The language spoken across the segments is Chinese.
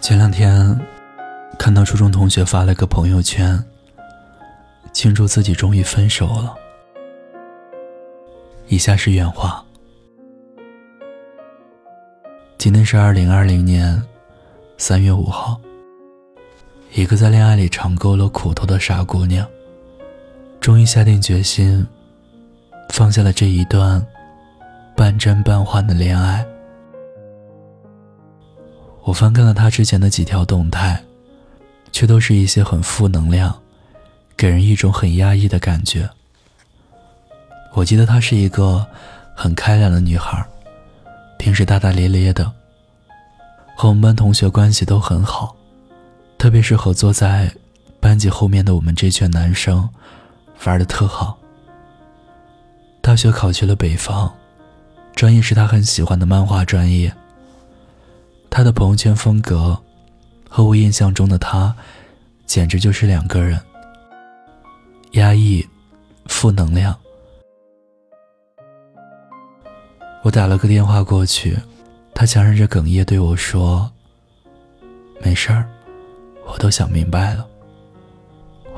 前两天看到初中同学发了个朋友圈，庆祝自己终于分手了。以下是原话：今天是二零二零年三月五号。一个在恋爱里尝够了苦头的傻姑娘，终于下定决心，放下了这一段半真半幻的恋爱。我翻看了他之前的几条动态，却都是一些很负能量，给人一种很压抑的感觉。我记得她是一个很开朗的女孩，平时大大咧咧的，和我们班同学关系都很好，特别是和坐在班级后面的我们这群男生，玩的特好。大学考去了北方，专业是她很喜欢的漫画专业。他的朋友圈风格，和我印象中的他，简直就是两个人。压抑，负能量。我打了个电话过去，他强忍着哽咽对我说：“没事儿，我都想明白了。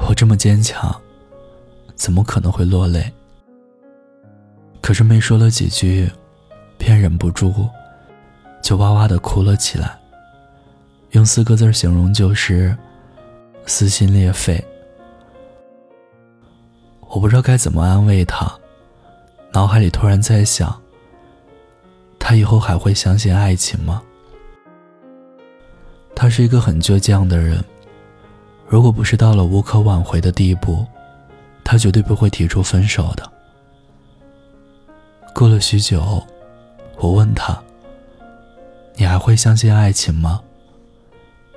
我这么坚强，怎么可能会落泪？”可是没说了几句，便忍不住。就哇哇的哭了起来。用四个字形容就是撕心裂肺。我不知道该怎么安慰他，脑海里突然在想：他以后还会相信爱情吗？他是一个很倔强的人，如果不是到了无可挽回的地步，他绝对不会提出分手的。过了许久，我问他。你还会相信爱情吗？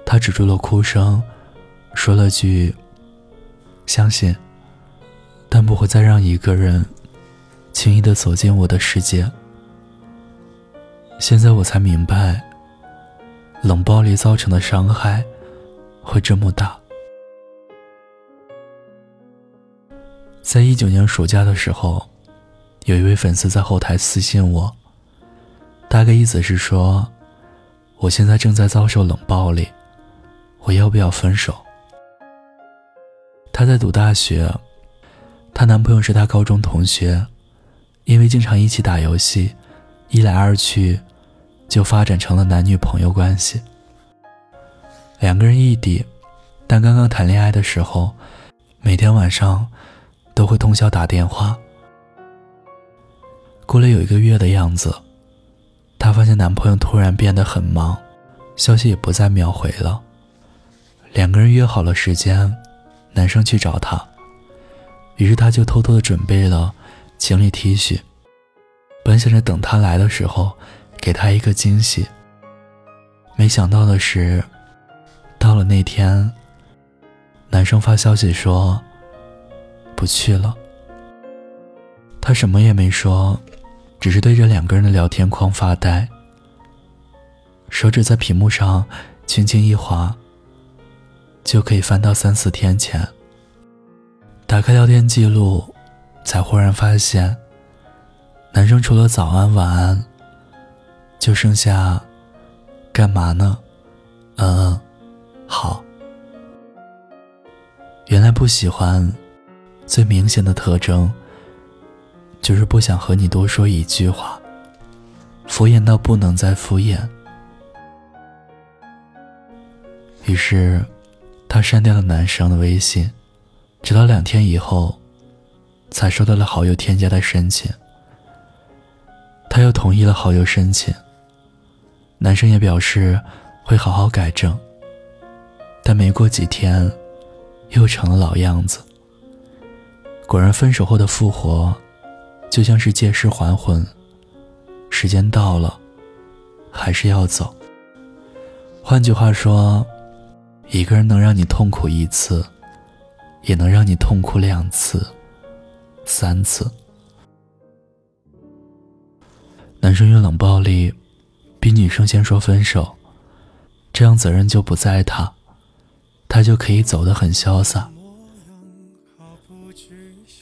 他止住了哭声，说了句：“相信，但不会再让一个人轻易的走进我的世界。”现在我才明白，冷暴力造成的伤害会这么大。在一九年暑假的时候，有一位粉丝在后台私信我，大概意思是说。我现在正在遭受冷暴力，我要不要分手？她在读大学，她男朋友是她高中同学，因为经常一起打游戏，一来二去，就发展成了男女朋友关系。两个人异地，但刚刚谈恋爱的时候，每天晚上都会通宵打电话。过了有一个月的样子。她发现男朋友突然变得很忙，消息也不再秒回了。两个人约好了时间，男生去找她，于是她就偷偷的准备了情侣 T 恤，本想着等他来的时候给他一个惊喜。没想到的是，到了那天，男生发消息说不去了。他什么也没说。只是对着两个人的聊天框发呆，手指在屏幕上轻轻一划，就可以翻到三四天前。打开聊天记录，才忽然发现，男生除了早安晚安，就剩下干嘛呢？嗯，好。原来不喜欢，最明显的特征。就是不想和你多说一句话，敷衍到不能再敷衍。于是，他删掉了男生的微信，直到两天以后，才收到了好友添加的申请。他又同意了好友申请，男生也表示会好好改正。但没过几天，又成了老样子。果然，分手后的复活。就像是借尸还魂，时间到了，还是要走。换句话说，一个人能让你痛苦一次，也能让你痛苦两次、三次。男生用冷暴力逼女生先说分手，这样责任就不在他，他就可以走得很潇洒。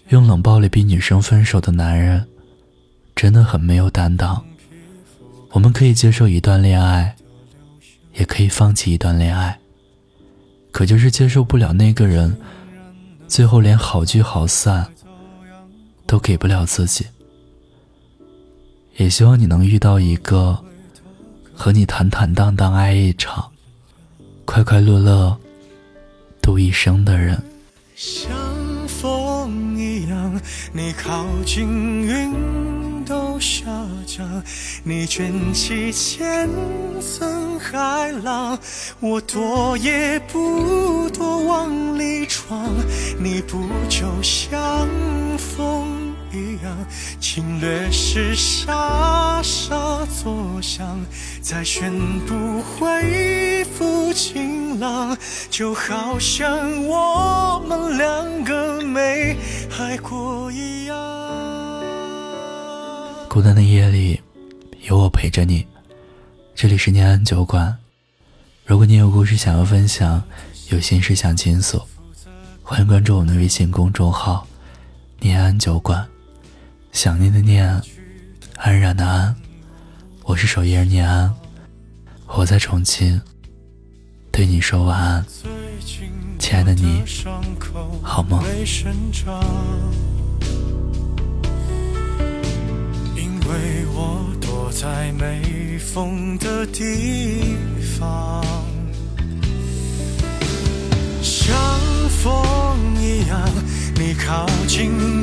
用冷暴力逼女生分手的男人，真的很没有担当。我们可以接受一段恋爱，也可以放弃一段恋爱。可就是接受不了那个人，最后连好聚好散都给不了自己。也希望你能遇到一个和你坦坦荡荡爱一场，快快乐乐度一生的人。你靠近云都下降，你卷起千层海浪，我躲也不躲往里闯，你不就像风？一样，侵略时傻傻作响，再宣布恢复晴朗，就好像我们两个没爱过一样。孤单的夜里，有我陪着你。这里是念安酒馆，如果你有故事想要分享，有心事想倾诉，欢迎关注我们的微信公众号“念安酒馆”。想念的念，安然的安，我是守夜人念安，我在重庆，对你说晚安，亲爱的你，好吗？因为我躲在没风的地方，像风一样，你靠近。